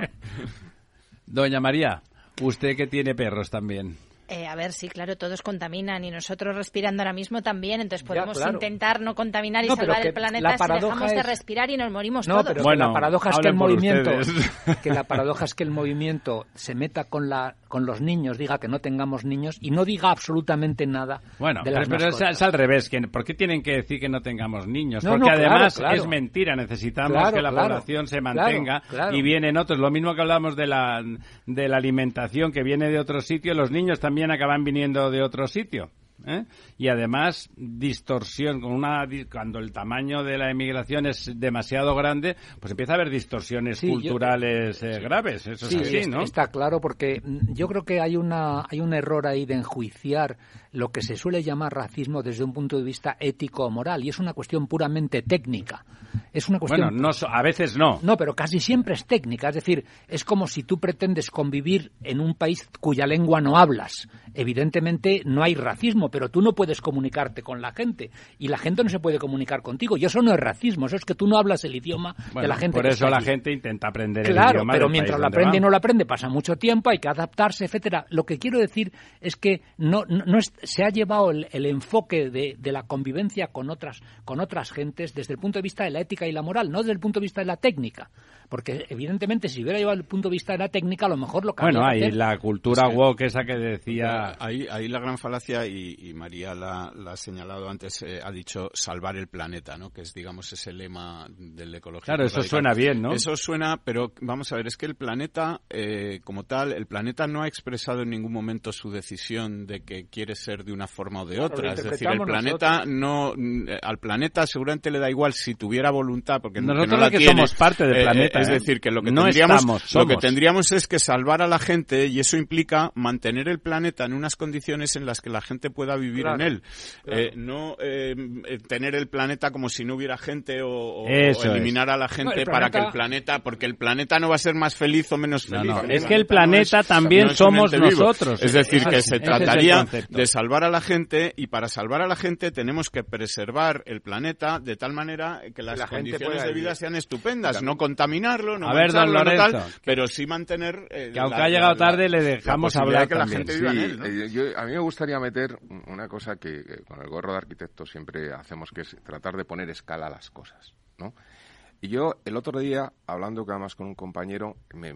Doña María, usted que tiene perros también. Eh, a ver, sí, claro, todos contaminan y nosotros respirando ahora mismo también, entonces podemos intentar no contaminar y salvar el planeta si dejamos de respirar y nos morimos no, todos. Pero bueno, la paradoja es que el movimiento, que la paradoja es que el movimiento se meta con la con los niños, diga que no tengamos niños y no diga absolutamente nada. Bueno, de las pero, es, al revés, ¿por qué tienen que decir que no tengamos niños? Porque además es mentira, necesitamos que la población se mantenga y vienen otros. Lo mismo que hablamos de la de la alimentación que viene de otro sitio, los niños también también acaban viniendo de otro sitio. ¿eh? y además distorsión con una cuando el tamaño de la emigración es demasiado grande pues empieza a haber distorsiones culturales eh, graves eso es así no está claro porque yo creo que hay una hay un error ahí de enjuiciar lo que se suele llamar racismo desde un punto de vista ético o moral y es una cuestión puramente técnica. Es una cuestión Bueno, no, a veces no. No, pero casi siempre es técnica, es decir, es como si tú pretendes convivir en un país cuya lengua no hablas. Evidentemente no hay racismo, pero tú no puedes comunicarte con la gente y la gente no se puede comunicar contigo. Y eso no es racismo, eso es que tú no hablas el idioma de la gente. Por eso la gente intenta aprender el idioma. pero mientras lo aprende y no lo aprende pasa mucho tiempo, hay que adaptarse, etcétera. Lo que quiero decir es que no, no es, se ha llevado el, enfoque de, la convivencia con otras, con otras gentes desde el punto de vista de la ética y la moral, no desde el punto de vista de la técnica. Porque evidentemente si hubiera llevado el punto de vista de la técnica, a lo mejor lo que Bueno, hay la cultura woke esa que decía... Ahí, ahí la gran falacia, y, María la, ha señalado antes, eh, ha dicho salvar el planeta, ¿no? Que es, digamos, ese lema del ecologismo. Claro, eso suena bien, ¿no? Eso suena, pero vamos a ver, es que el planeta, eh, como tal, el planeta no ha expresado en ningún momento su decisión de que quiere ser de una forma o de otra. Es decir, el planeta no, eh, al planeta seguramente le da igual si tuviera voluntad, porque nosotros no la que tiene, somos parte del planeta es ¿eh? decir, que lo que, tendríamos, lo que tendríamos es que salvar a la gente y eso implica mantener el planeta en unas condiciones en las que la gente pueda vivir en él. Eh, no eh, eh, tener el planeta como si no hubiera gente o, eliminar a la gente para que el planeta, porque el planeta no va a ser más feliz o menos feliz. es que el planeta también somos nosotros. Es decir, que se trataría de salvar a la gente y para salvar a la gente tenemos que preservar el planeta de tal manera que las condiciones de vida sean estupendas, no contaminarlo, no a ver, don Lorenzo, pero sí mantener que aunque ha llegado tarde le dejamos hablar que la gente viva en él, a mí me gustaría meter una cosa que, con el gorro de arquitecto siempre hacemos, que es tratar de poner escala a las cosas, ¿no? Y yo el otro día, hablando además con un compañero, me,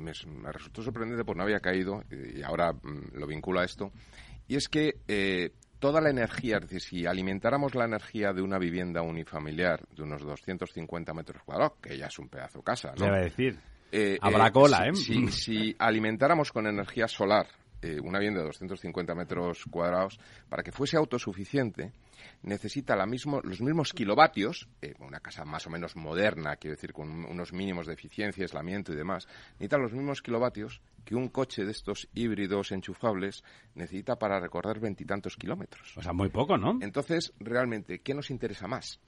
resultó sorprendente porque no había caído, y ahora mm, lo vinculo a esto, y es que eh, toda la energía, es decir, si alimentáramos la energía de una vivienda unifamiliar de unos 250 metros cuadrados, que ya es un pedazo de casa, ¿no? Debe decir. Eh, Habrá eh, cola, ¿eh? si, alimentáramos con energía solar eh, una vivienda de 250 metros cuadrados, para que fuese autosuficiente, necesita la mismo, los mismos kilovatios, eh, una casa más o menos moderna, quiero decir, con unos mínimos de eficiencia, aislamiento y demás, necesita los mismos kilovatios que un coche de estos híbridos enchufables necesita para recorrer veintitantos kilómetros. O sea, muy poco, ¿no? Entonces, realmente, ¿qué nos interesa más?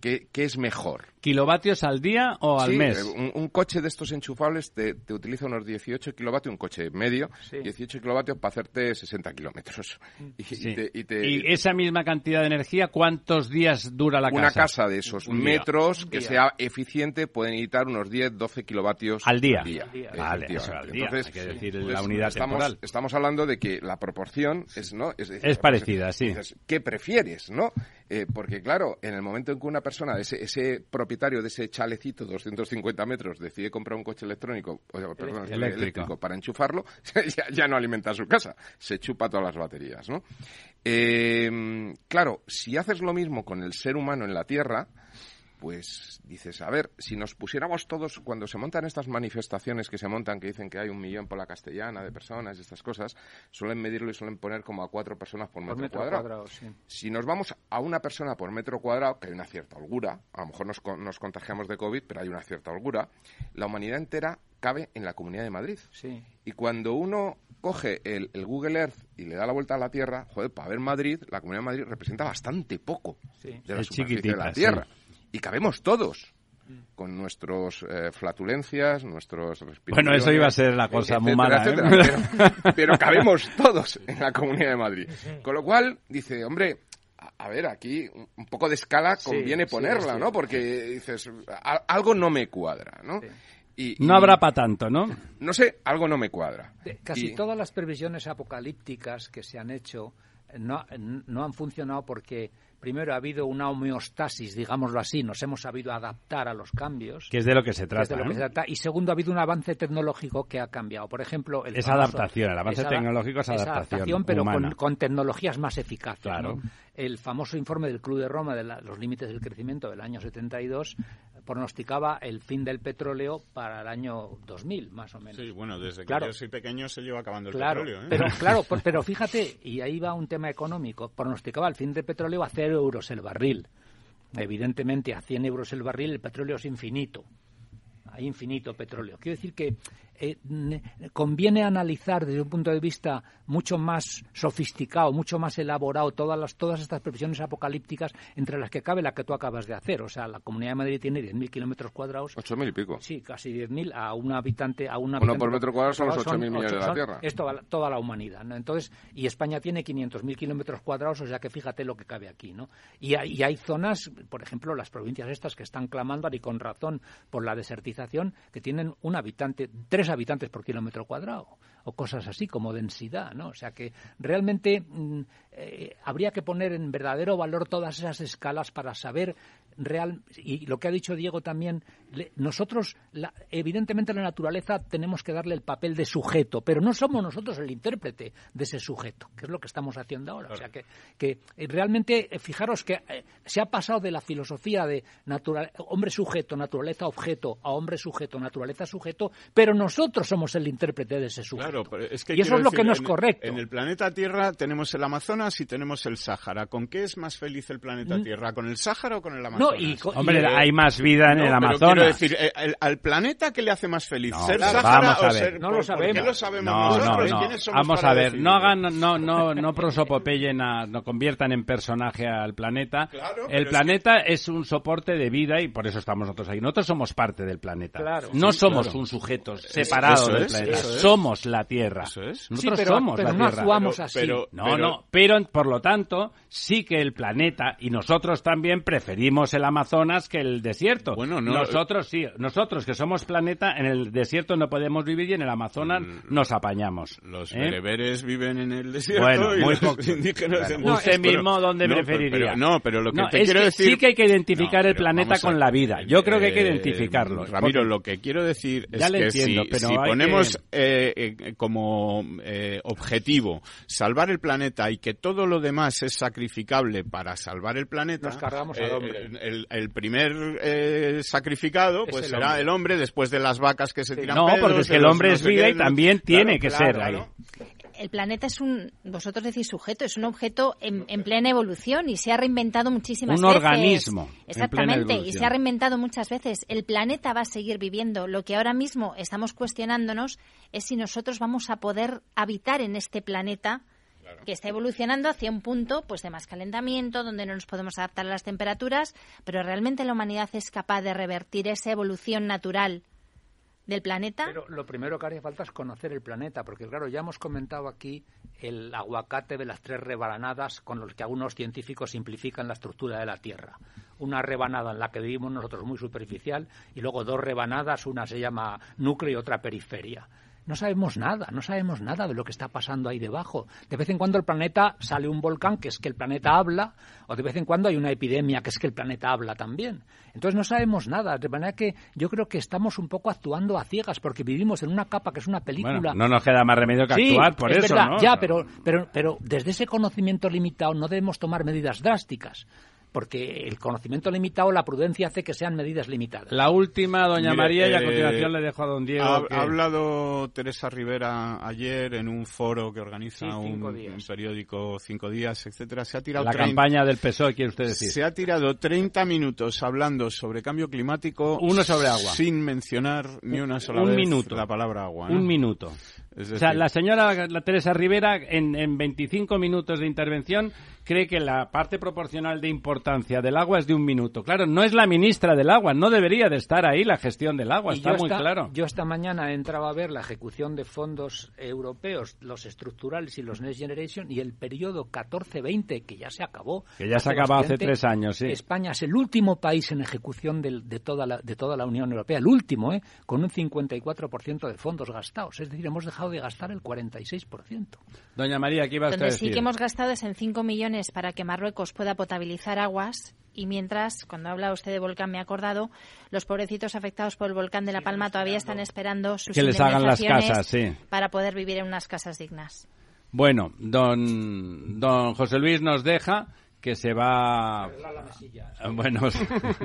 ¿Qué, es mejor? ¿Kilovatios al día o al mes? Un, un, coche de estos enchufables te, utiliza unos 18 kilovatios, un coche medio, 18 kilovatios para hacerte 60 kilómetros. Y, esa misma cantidad de energía, cuántos días dura la casa? Una casa de esos metros que sea eficiente puede necesitar unos 10, 12 kilovatios al día. Vale, eso al día. Entonces, Hay que decir la pues, unidad estamos, estamos hablando de que la proporción es, ¿no? Es, parecida, sí. ¿Qué prefieres, no? Eh, porque, claro, en el momento en que una persona, ese, ese propietario de ese chalecito de 250 metros, decide comprar un coche electrónico, o, perdón, eléctrico. para enchufarlo, ya, no alimenta su casa, se chupa todas las baterías, ¿no? Eh, claro, si haces lo mismo con el ser humano en la Tierra, pues dices, a ver, si nos pusiéramos todos, cuando se montan estas manifestaciones que se montan, que dicen que hay un millón por la castellana de personas y estas cosas, suelen medirlo y suelen poner como a cuatro personas por metro, cuadrado. Si nos vamos a una persona por metro cuadrado, que hay una cierta holgura, a lo mejor nos, nos contagiamos de COVID, pero hay una cierta holgura, la humanidad entera cabe en la Comunidad de Madrid. Y cuando uno coge el, Google Earth y le da la vuelta a la Tierra, joder, para ver Madrid, la Comunidad de Madrid representa bastante poco de la superficie de la Tierra y cabemos todos con nuestras eh, flatulencias, nuestros Bueno, eso iba a ser la cosa muy mala, ¿eh? pero, cabemos todos en la Comunidad de Madrid. Con lo cual, dice, hombre, a, ver, aquí un poco de escala conviene ponerla, ¿no? Porque dices, algo no me cuadra, ¿no? Y, no habrá para tanto, ¿no? No sé, algo no me cuadra. casi todas las previsiones apocalípticas que se han hecho no, no han funcionado porque primero ha habido una homeostasis, digámoslo así, nos hemos sabido adaptar a los cambios. Que es de lo que se trata. Y segundo, ha habido un avance tecnológico que ha cambiado. Por ejemplo, el adaptación, el avance tecnológico es adaptación. pero con, tecnologías más eficaces. El famoso informe del Club de Roma de los límites del crecimiento del año 72 pronosticaba el fin del petróleo para el año 2000, más o menos. Sí, bueno, desde que yo soy pequeño se lleva acabando el petróleo. ¿eh? Pero, claro, pero fíjate, y ahí va un tema económico, pronosticaba el fin del petróleo a cero euros el barril. Evidentemente, a 100 euros el barril el petróleo es infinito. Hay infinito petróleo. Quiero decir que eh, conviene analizar desde un punto de vista mucho más sofisticado, mucho más elaborado todas las todas estas previsiones apocalípticas entre las que cabe la que tú acabas de hacer. O sea, la Comunidad de Madrid tiene 10.000 kilómetros cuadrados. 8.000 y pico. Sí, casi 10.000 a un habitante. A una Uno por metro cuadrado son los 8.000 millones de la Tierra. Es toda, la humanidad. ¿no? Entonces, y España tiene 500.000 kilómetros cuadrados, o sea que fíjate lo que cabe aquí. ¿no? Y hay, hay zonas, por ejemplo, las provincias estas que están clamando, y con razón, por la desertización, que tienen un habitante, tres habitantes por kilómetro cuadrado o cosas así como densidad, ¿no? O sea que realmente mm, eh, habría que poner en verdadero valor todas esas escalas para saber real y lo que ha dicho Diego también nosotros evidentemente la naturaleza tenemos que darle el papel de sujeto pero no somos nosotros el intérprete de ese sujeto que es lo que estamos haciendo ahora. O sea que, que eh, realmente eh, fijaros que eh, se ha pasado de la filosofía de hombre sujeto naturaleza objeto a hombre sujeto naturaleza sujeto pero nosotros somos el intérprete de ese sujeto. Y eso es lo que no es correcto. en el planeta Tierra tenemos el Amazonas y tenemos el Sáhara. ¿con qué es más feliz el planeta mm. Tierra con el Sáhara o con el Amazonas Hombre, hay más vida en el Amazonas. Quiero decir, eh, ¿al planeta qué le hace más feliz? ¿Ser Sahara o ser... No lo sabemos. ¿Por qué lo sabemos nosotros? ¿Quiénes somos Vamos a ver, no hagan, no, no, no prosopopellen, a, no conviertan en personaje al planeta. el planeta es, un soporte de vida y por eso estamos nosotros ahí. Nosotros somos parte del planeta. no somos un sujeto separado del planeta. Somos la Tierra. Nosotros somos la no Tierra. así. no, no, pero por lo tanto, sí que el planeta y nosotros también preferimos el Amazonas que el desierto. Bueno, no, nosotros sí, nosotros que somos planeta, en el desierto no podemos vivir y en el Amazonas mm, nos apañamos. Los ¿eh? bereberes viven en el desierto bueno, y muy los indígenas en Usted mismo dónde preferiría. no, pero lo que te quiero decir... sí que hay que identificar el planeta con la vida. Yo creo que hay que eh, identificarlo. Ramiro, lo que quiero decir es que si, ponemos eh, como objetivo salvar el planeta y que todo lo demás es sacrificable para salvar el planeta, Nos cargamos al hombre. El, primer sacrificado pues será el hombre después de las vacas que se tiran No, porque es que el hombre es vida y también tiene que ser ahí el planeta es un, vosotros decís sujeto, es un objeto en, plena evolución y se ha reinventado muchísimas veces. Un organismo. Exactamente, y se ha reinventado muchas veces. El planeta va a seguir viviendo. Lo que ahora mismo estamos cuestionándonos es si nosotros vamos a poder habitar en este planeta que está evolucionando hacia un punto pues de más calentamiento, donde no nos podemos adaptar a las temperaturas, pero realmente la humanidad es capaz de revertir esa evolución natural del planeta. Pero lo primero que haría falta es conocer el planeta, porque claro, ya hemos comentado aquí el aguacate de las tres rebanadas con los que algunos científicos simplifican la estructura de la Tierra. Una rebanada en la que vivimos nosotros muy superficial y luego dos rebanadas, una se llama núcleo y otra periferia. No sabemos nada, no sabemos nada de lo que está pasando ahí debajo. De vez en cuando el planeta sale un volcán, que es que el planeta habla, o de vez en cuando hay una epidemia, que es que el planeta habla también. Entonces no sabemos nada, de manera que yo creo que estamos un poco actuando a ciegas, porque vivimos en una capa que es una película. no nos queda más remedio que actuar por eso, Ya, pero, pero, pero desde ese conocimiento limitado no debemos tomar medidas drásticas porque el conocimiento limitado, la prudencia hace que sean medidas limitadas. La última, doña María, y a eh, continuación le dejo a don Diego. Ha, hablado Teresa Rivera ayer en un foro que organiza un, periódico Cinco Días, etcétera. Se ha tirado la campaña del PSOE, quiere usted decir. Se ha tirado 30 minutos hablando sobre cambio climático. Uno sobre agua. Sin mencionar ni una sola vez minuto. la palabra agua. Un minuto o sea, la señora la Teresa Rivera, en, en 25 minutos de intervención, cree que la parte proporcional de importancia del agua es de un minuto. Claro, no es la ministra del agua, no debería de estar ahí la gestión del agua, está muy claro. Yo esta mañana entraba a ver la ejecución de fondos europeos, los estructurales y los Next Generation, y el periodo 14-20, que ya se acabó. Que ya se acabó hace tres años, sí. España es el último país en ejecución de, de, toda, la, de toda la Unión Europea, el último, ¿eh? con un 54% de fondos gastados. Es decir, hemos dejado de gastar el 46%. Doña María, ¿qué iba a Donde sí que hemos gastado es en 5 millones para que Marruecos pueda potabilizar aguas y mientras, cuando habla usted de volcán, me ha acordado, los pobrecitos afectados por el volcán de La Palma todavía están esperando sus que les hagan las casas, sí. para poder vivir en unas casas dignas. Bueno, don, don José Luis nos deja que se va bueno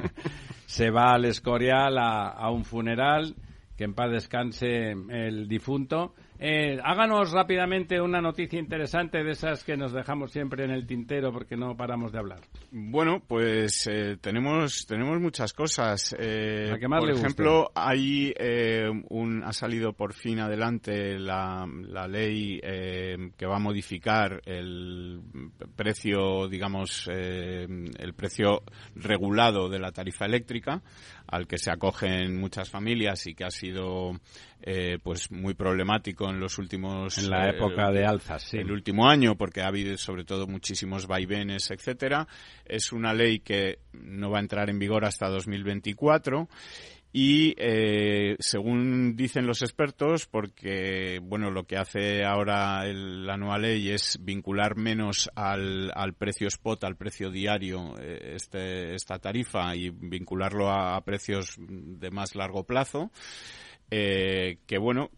se va al Escorial a un funeral que en paz descanse el difunto eh, háganos rápidamente una noticia interesante de esas que nos dejamos siempre en el tintero porque no paramos de hablar. Bueno, pues eh, tenemos tenemos muchas cosas. Eh, por ejemplo, hay eh, un ha salido por fin adelante la, la ley que va a modificar el precio, digamos, el precio regulado de la tarifa eléctrica al que se acogen muchas familias y que ha sido eh, pues muy problemático en los últimos en la época de alzas sí. el último año porque ha habido sobre todo muchísimos vaivenes etcétera es una ley que no va a entrar en vigor hasta 2024 y eh, según dicen los expertos, porque bueno, lo que hace ahora la nueva ley es vincular menos al, al precio spot, al precio diario, eh, este, esta tarifa y vincularlo a, precios de más largo plazo, eh, que bueno,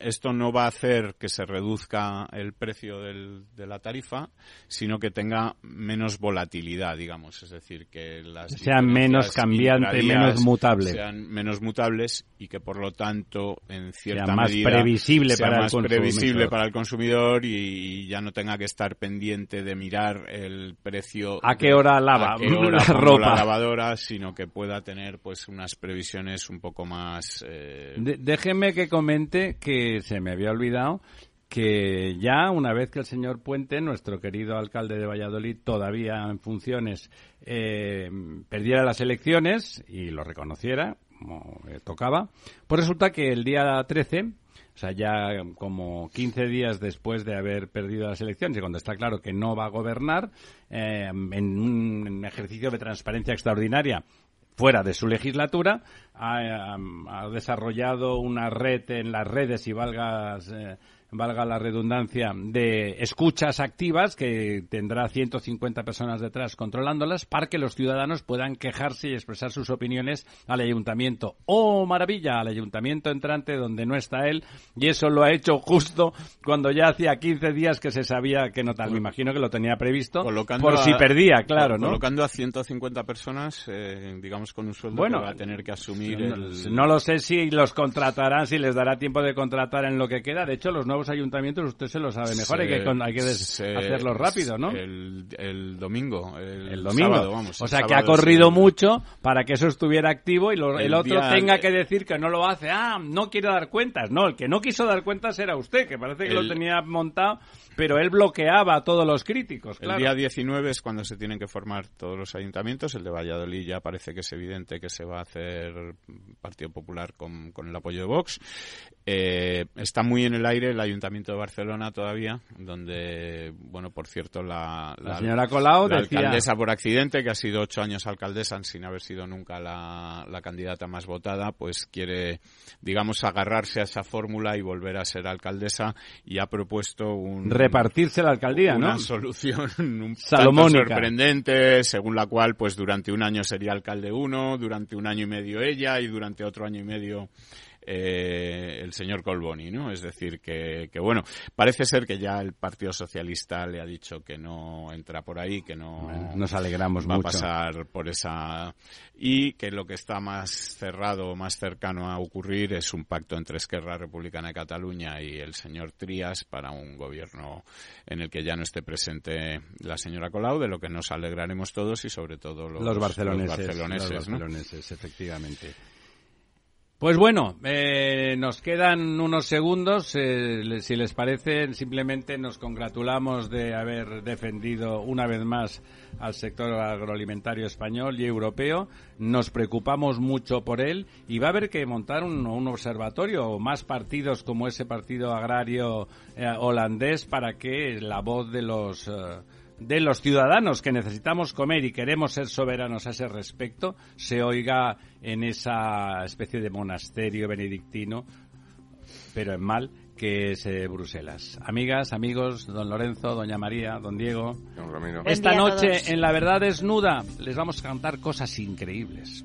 esto no va a hacer que se reduzca el precio de la tarifa, sino que tenga menos volatilidad, digamos. Es decir, que las sean menos cambiantes, menos mutables. Sean menos mutables y que, por lo tanto, en cierta sea más medida, previsible sea para más el previsible para el consumidor y, ya no tenga que estar pendiente de mirar el precio. ¿A qué hora lava a qué hora la ropa? la lavadora, sino que pueda tener pues unas previsiones un poco más. eh, De- déjeme que comente que se me había olvidado que ya una vez que el señor Puente, nuestro querido alcalde de Valladolid, todavía en funciones, eh, perdiera las elecciones y lo reconociera, como tocaba, pues resulta que el día 13, o sea, ya como 15 días después de haber perdido las elecciones y cuando está claro que no va a gobernar, eh, en un ejercicio de transparencia extraordinaria, fuera de su legislatura, ha, ha desarrollado una red en las redes y valga, eh, valga la redundancia, de escuchas activas que tendrá 150 personas detrás controlándolas para que los ciudadanos puedan quejarse y expresar sus opiniones al ayuntamiento. ¡Oh, maravilla! Al ayuntamiento entrante donde no está él y eso lo ha hecho justo cuando ya hacía 15 días que se sabía que no tal. Me imagino que lo tenía previsto colocando por si a- perdía, claro, ¿no? Colocando a 150 personas, eh, digamos, con un sueldo Bueno, que va a tener que asumir No, el... no lo sé si los contratarán, si les dará tiempo de contratar en lo que queda. De hecho, los nuevos ayuntamientos usted se lo sabe mejor. hay que, con- hay que se- hacerlo rápido, ¿no? El, el domingo. El, El domingo. sábado, vamos, o sea, que ha corrido mucho para que eso estuviera activo y lo- el, El otro día- tenga que decir que no lo hace. Ah, no quiere dar cuentas. No, el que no quiso dar cuentas era usted, que parece que lo tenía montado, pero él bloqueaba a todos los críticos. Claro. El día 19 es cuando se tienen que formar todos los ayuntamientos. El de Valladolid ya parece que es evidente que se va a hacer Partido Popular con, con el apoyo de Vox. Eh, está muy en el aire el Ayuntamiento de Barcelona todavía, donde, bueno, por cierto, la, La señora Colau la decía- alcaldesa por accidente, que ha sido ocho años alcaldesa sin haber sido nunca la, la candidata más votada, pues quiere, digamos, agarrarse a esa fórmula y volver a ser alcaldesa y ha propuesto un Repartirse la alcaldía, una ¿no? solución un tanto Salomónica. sorprendente, según la cual, pues durante un año sería alcalde uno, durante un año y medio ella y durante otro año y medio eh, el señor Colboni, ¿no? Es decir, que, que bueno, parece ser que ya el Partido Socialista le ha dicho que no entra por ahí, que no Bueno, nos alegramos va mucho. a pasar por esa y que lo que está más cerrado, más cercano a ocurrir es un pacto entre Esquerra Republicana de Cataluña y el señor Trías para un gobierno en el que ya no esté presente la señora Colau, de lo que nos alegraremos todos y sobre todo los, los barceloneses, los barceloneses, los ¿no? barceloneses, efectivamente. Pues bueno, eh, nos quedan unos segundos. eh, si les parece, simplemente nos congratulamos de haber defendido una vez más al sector agroalimentario español y europeo. Nos preocupamos mucho por él y va a haber que montar un, un observatorio o más partidos como ese partido agrario eh, holandés para que la voz de los eh, de los ciudadanos que necesitamos comer y queremos ser soberanos a ese respecto se oiga en esa especie de monasterio benedictino, pero en mal, que es eh, Bruselas. Amigas, amigos, don Lorenzo, doña María, don Diego, Don Ramiro. Esta noche en La Verdad Desnuda les vamos a cantar cosas increíbles.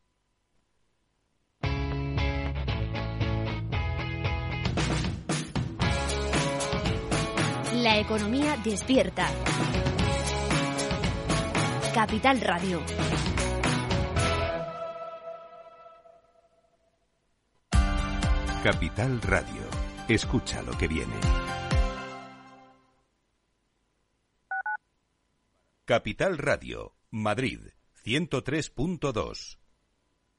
Economía despierta. Capital Radio. Capital Radio. Escucha lo que viene. Capital Radio, Madrid, 103.2.